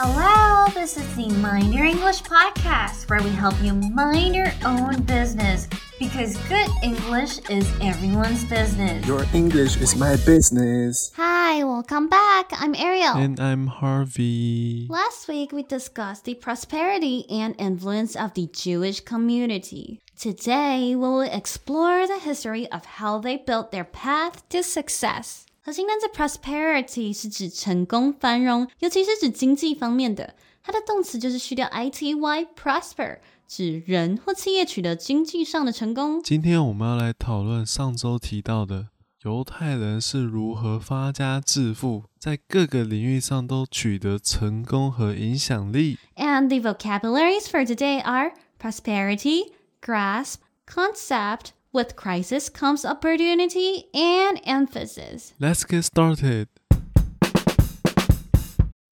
Hello, this is the Mind Your English podcast where we help you mind your own business because good English is everyone's business. Your English is my business. Hi, welcome back. I'm Ariel. And I'm Harvey. Last week we discussed the prosperity and influence of the Jewish community. Today we will explore the history of how they built their path to success. 核心单词 prosperity 是指成功、繁荣，尤其是指经济方面的。它的动词就是去掉 ity，prosper 指人或企业取得经济上的成功。今天我们要来讨论上周提到的犹太人是如何发家致富，在各个领域上都取得成功和影响力。And the vocabularies for today are prosperity, grasp, concept. With crisis comes opportunity and emphasis. Let's get started.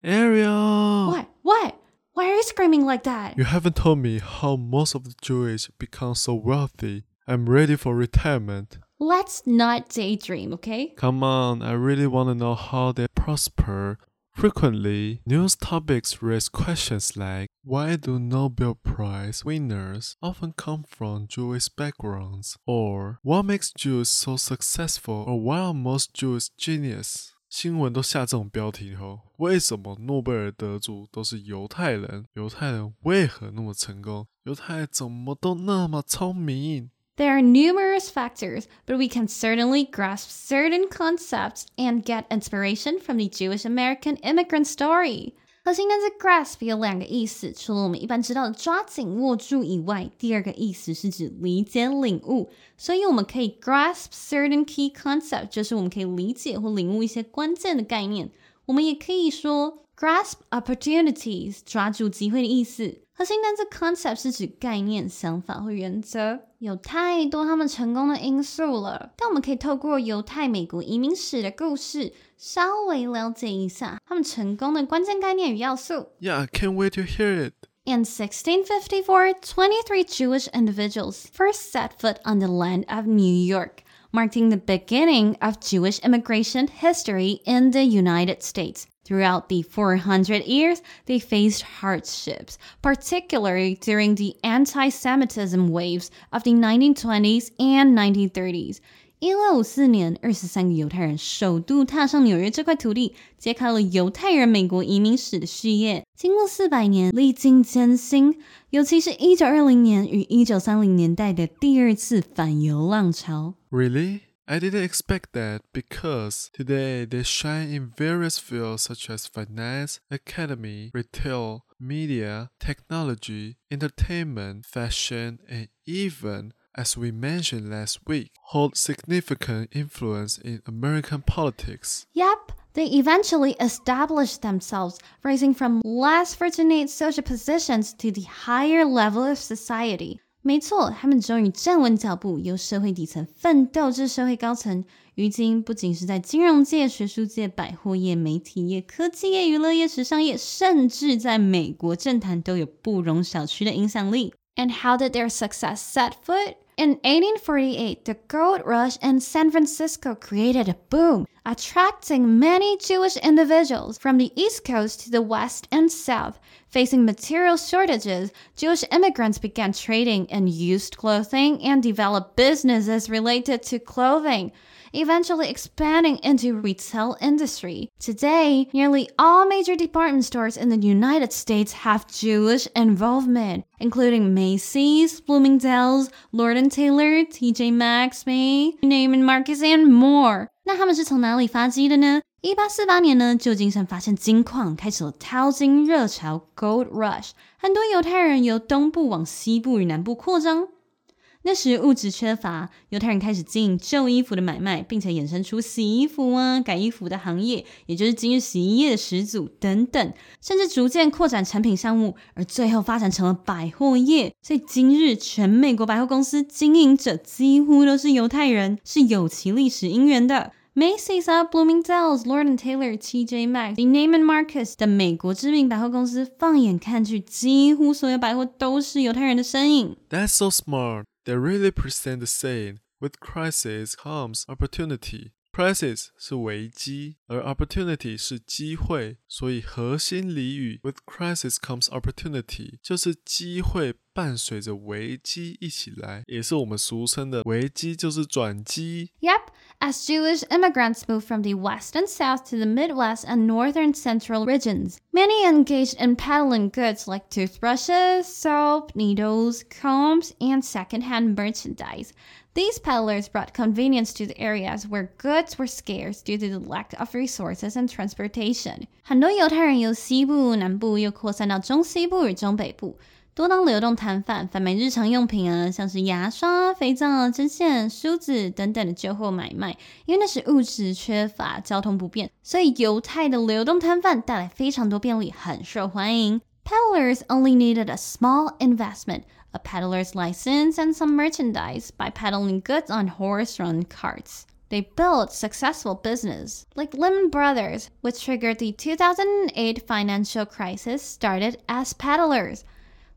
Ariel! What? What? Why are you screaming like that? You haven't told me how most of the Jewish become so wealthy. I'm ready for retirement. Let's not daydream, okay? Come on, I really want to know how they prosper. Frequently, news topics raise questions like why do Nobel Prize winners often come from Jewish backgrounds? Or what makes Jews so successful? Or why are most Jews genius? 新闻都下这种标题后，为什么诺贝尔得主都是犹太人？犹太人为何那么成功？犹太人怎么都那么聪明？ There are numerous factors, but we can certainly grasp certain concepts and get inspiration from the Jewish American immigrant story. 核心单词 grasp 有两个意思，除了我们一般知道的抓紧、握住以外，第二个意思是指理解、领悟。所以我们可以 grasp certain key concept，就是我们可以理解或领悟一些关键的概念。我们也可以说 grasp opportunities，抓住机会的意思。核心单词 concept 是指概念、想法或原则，有太多他们成功的因素了。但我们可以透过犹太美国移民史的故事，稍微了解一下他们成功的关键概念与要素。 Yeah, I can't wait to hear it. In 1654, 23 Jewish individuals first set foot on the land of New York, marking the beginning of Jewish immigration history in the United States. Throughout the 400 years, they faced hardships, particularly during the anti Semitism waves of the 1920s and 1930s. 一六五四年，二十三个犹太人首度踏上纽约这块土地，揭开了犹太人美国移民史的序页。经过四百年，历经艰辛，尤其是一九二零年与一九三零年代的第二次反犹浪潮。 Really? I didn't expect that because today they shine in various fields such as finance, academy, retail, media, technology, entertainment, fashion, and even, as we mentioned last week, hold significant influence in American politics. Yep, they eventually established themselves, rising from less fortunate social positions to the higher level of society. 没错，他们终于站稳脚步，由社会底层奋斗至社会高层。如今，不仅是在金融界、学术界、百货业、媒体业、科技业、娱乐业、时尚业，甚至在美国政坛都有不容小觑的影响力。And how did their success set foot? In 1848, the gold rush in San Francisco created a boom, attracting many Jewish individuals from the East Coast to the West and South. Facing material shortages, Jewish immigrants began trading in used clothing and developed businesses related to clothing eventually expanding into retail industry. Today, nearly all major department stores in the United States have Jewish involvement, including Macy's, Bloomingdale's, Lord & Taylor, TJ Maxx, May, Neiman Marcus, and more. 那他们是从哪里发迹的呢？一八四八年呢，旧金山发现金矿，开始了淘金热潮 （Gold Rush），很多犹太人由东部往西部与南部扩张。 那时物质缺乏，犹太人开始经营旧衣服的买卖，并且衍生出洗衣服啊、改衣服的行业，也就是今日洗衣业的始祖等等，甚至逐渐扩展产品项目，而最后发展成了百货业。所以今日全美国百货公司经营者几乎都是犹太人，是有其历史因缘的。Macy's 啊、Bloomingdale's、Lord Taylor、TJ Maxx、Neiman Marcus 等美国知名百货公司，放眼看去，几乎所有百货都是犹太人的身影。That's so smart. They really present the saying with crisis comes opportunity. crisis 是危机，而 opportunity 是机会，所以核心俚语 with crisis comes opportunity 就是机会伴随着危机一起来，也是我们俗称的危机就是转机。 Yep, as Jewish immigrants moved from the west and south to the Midwest and northern central regions, many engaged in peddling goods like toothbrushes, soap, needles, combs, and secondhand merchandise. These peddlers brought convenience to the areas where goods were scarce due to the lack of resources and transportation. 很多犹太人由西部、南部又扩散到中西部与中北部。多当流动摊贩，贩卖日常用品啊，像是牙刷、肥皂、针线、梳子等等的旧货买卖。因为那时物质缺乏，交通不便，所以犹太的流动摊贩带来非常多便利，很受欢迎。Peddlers only needed a small investment, a peddler's license, and some merchandise by peddling goods on horse-drawn carts. They built successful business, like Lehman Brothers, which triggered the 2008 financial crisis, started as peddlers.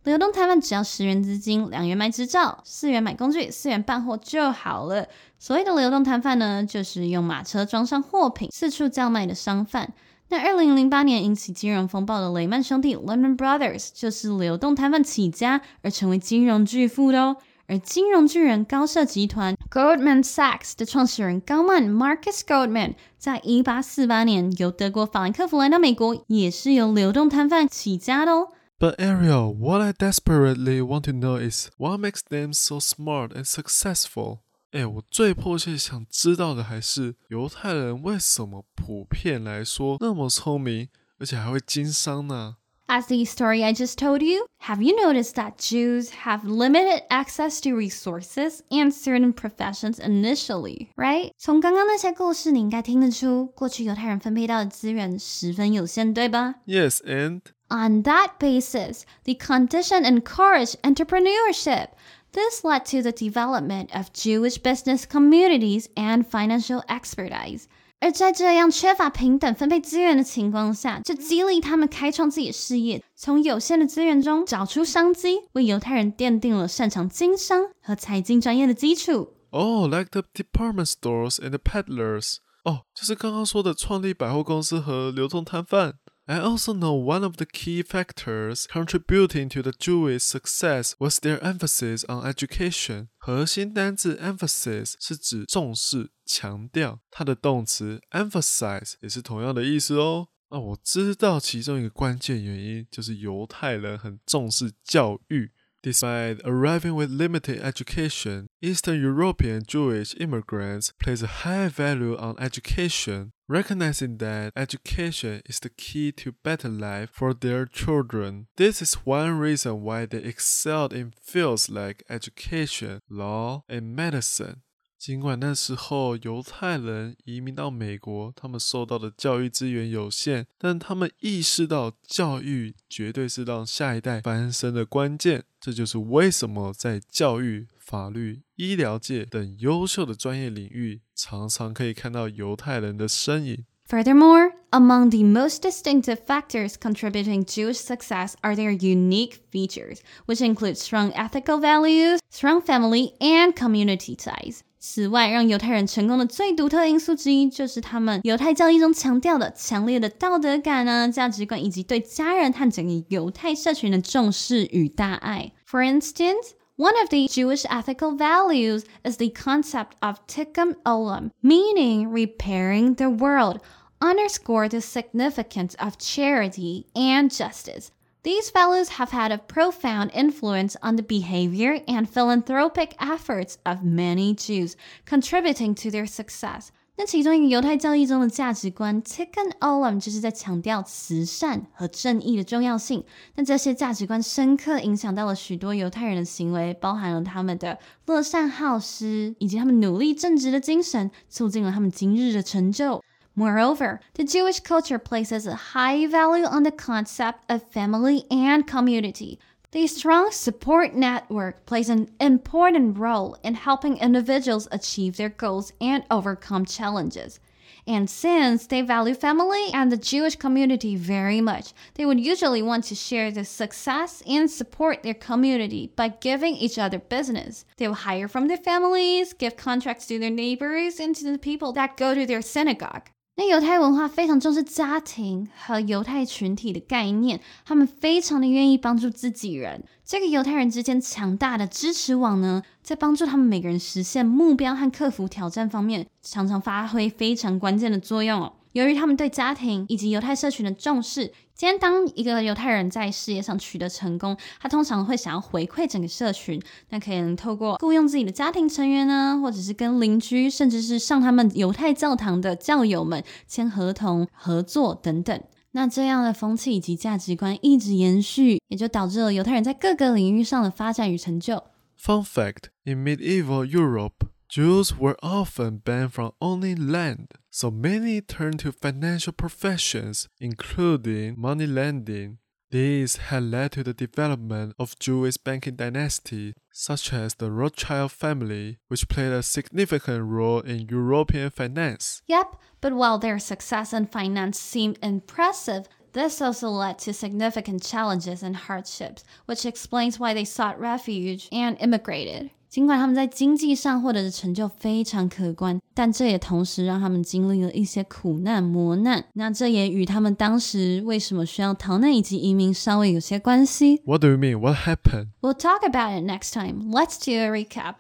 流动摊贩只要十元资金，两元买执照，四元买工具，四元办货就好了。所谓的流动摊贩呢，就是用马车装上货品，四处叫卖的商贩。 那二零零八年引起金融风暴的雷曼兄弟 （Lehman Brothers） 就是流动摊贩起家而成为金融巨富的哦。而金融巨人高盛集团 （Goldman Sachs） 的创始人高曼 （Marcus Goldman） 在一八四八年由德国法兰克福来到美国，也是由流动摊贩起家的哦。But Ariel, what I desperately want to know is what makes them so smart and successful. 哎，我最迫切想知道的还是犹太人为什么普遍来说那么聪明，而且还会经商呢？ As the story I just told you, have you noticed that Jews have limited access to resources and certain professions initially, right? 从刚刚那些故事，你应该听得出，过去犹太人分配到的资源十分有限，对吧？ Yes, and On that basis, the condition encouraged entrepreneurship. This led to the development of Jewish business communities and financial expertise. 而在这样缺乏平等分配资源的情况下，就激励他们开创自己的事业，从有限的资源中找出商机，为犹太人奠定了擅长经商和财经专业的基础。 oh, like the department stores and the peddlers. 哦，就是刚刚说的创立百货公司和流通摊贩。 I also know one of the key factors contributing to the Jewish success was their emphasis on education. 核心单字 emphasis 是指重视、强调，它的动词 emphasize 也是同样的意思哦。那我知道其中一个关键原因就是犹太人很重视教育。Despite arriving with limited education, Eastern European Jewish immigrants place a high value on education, recognizing that education is the key to better life for their children. This is one reason why they excelled in fields like education, law, and medicine. 尽管那时候犹太人移民到美国，他们受到的教育资源有限，但他们意识到教育绝对是让下一代翻身的关键。这就是为什么在教育、法律、医疗界等优秀的专业领域，常常可以看到犹太人的身影。 Furthermore, among the most distinctive factors contributing Jewish success are their unique features, which include strong ethical values, strong family, and community ties. 此外，让犹太人成功的最独特因素之一，就是他们犹太教义中强调的强烈的道德感啊、价值观，以及对家人和整个犹太社群的重视与大爱。For instance, one of the Jewish ethical values is the concept of tikkun olam, meaning repairing the world, underscore the significance of charity and justice. These values have had a profound influence on the behavior and philanthropic efforts of many Jews, contributing to their success. 那其中一个犹太教义中的价值观 Tikkun Olam 就是在强调慈善和正义的重要性。那这些价值观深刻影响到了许多犹太人的行为，包含了他们的乐善好施，以及他们努力正直的精神，促进了他们今日的成就。 Moreover, the Jewish culture places a high value on the concept of family and community. The strong support network plays an important role in helping individuals achieve their goals and overcome challenges. And since they value family and the Jewish community very much, they would usually want to share the success and support their community by giving each other business. They will hire from their families, give contracts to their neighbors, and to the people that go to their synagogue. 那犹太文化非常重视家庭和犹太群体的概念，他们非常的愿意帮助自己人。这个犹太人之间强大的支持网呢，在帮助他们每个人实现目标和克服挑战方面，常常发挥非常关键的作用哦。由于他们对家庭以及犹太社群的重视，今天当一个犹太人在事业上取得成功，他通常会想要回馈整个社群，那可能透过雇佣自己的家庭成员呢，或者是跟邻居，甚至是上他们犹太教堂的教友们签合同合作等等。那这样的风气以及价值观一直延续，也就导致了犹太人在各个领域上的发展与成就。Fun fact: In medieval Europe. Jews were often banned from owning land, so many turned to financial professions, including money lending. These had led to the development of Jewish banking dynasty, such as the Rothschild family, which played a significant role in European finance. Yep, but while their success in finance seemed impressive, this also led to significant challenges and hardships, which explains why they sought refuge and immigrated. 尽管他们在经济上获得的成就非常可观，但这也同时让他们经历了一些苦难磨难。那这也与他们当时为什么需要逃难以及移民稍微有些关系。What do you mean? What happened? We'll talk about it next time. Let's do a recap.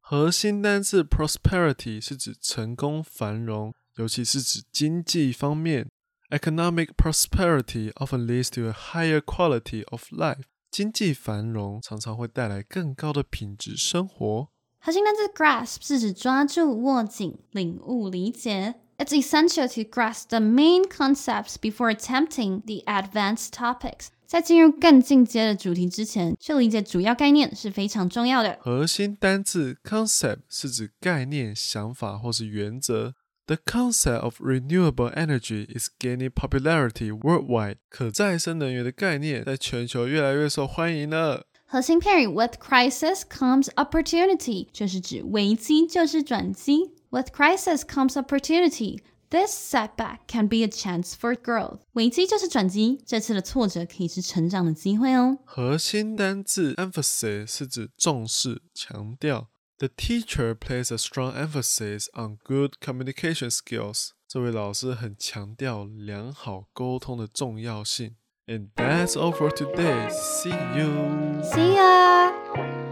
核心单字 prosperity 是指成功繁荣，尤其是指经济方面。Economic prosperity often leads to a higher quality of life. 经济繁荣常常会带来更高的品质生活。核心单词 grasp 是指抓住、握紧、领悟、理解。It's essential to grasp the main concepts before attempting the advanced topics。在进入更进阶的主题之前，去理解主要概念是非常重要的。核心单字 concept 是指概念、想法或是原则。The concept of renewable energy is gaining popularity worldwide. 可再生能源的概念在全球越来越受欢迎了。核心片语 With crisis comes opportunity，就是指危机就是转机。With crisis comes opportunity. This setback can be a chance for growth. 危机就是转机，这次的挫折可以是成长的机会哦。核心单字 emphasis 是指重视、强调。 The teacher places a strong emphasis on good communication skills. 这位老师很强调良好沟通的重要性。And that's all for today. See you. See ya.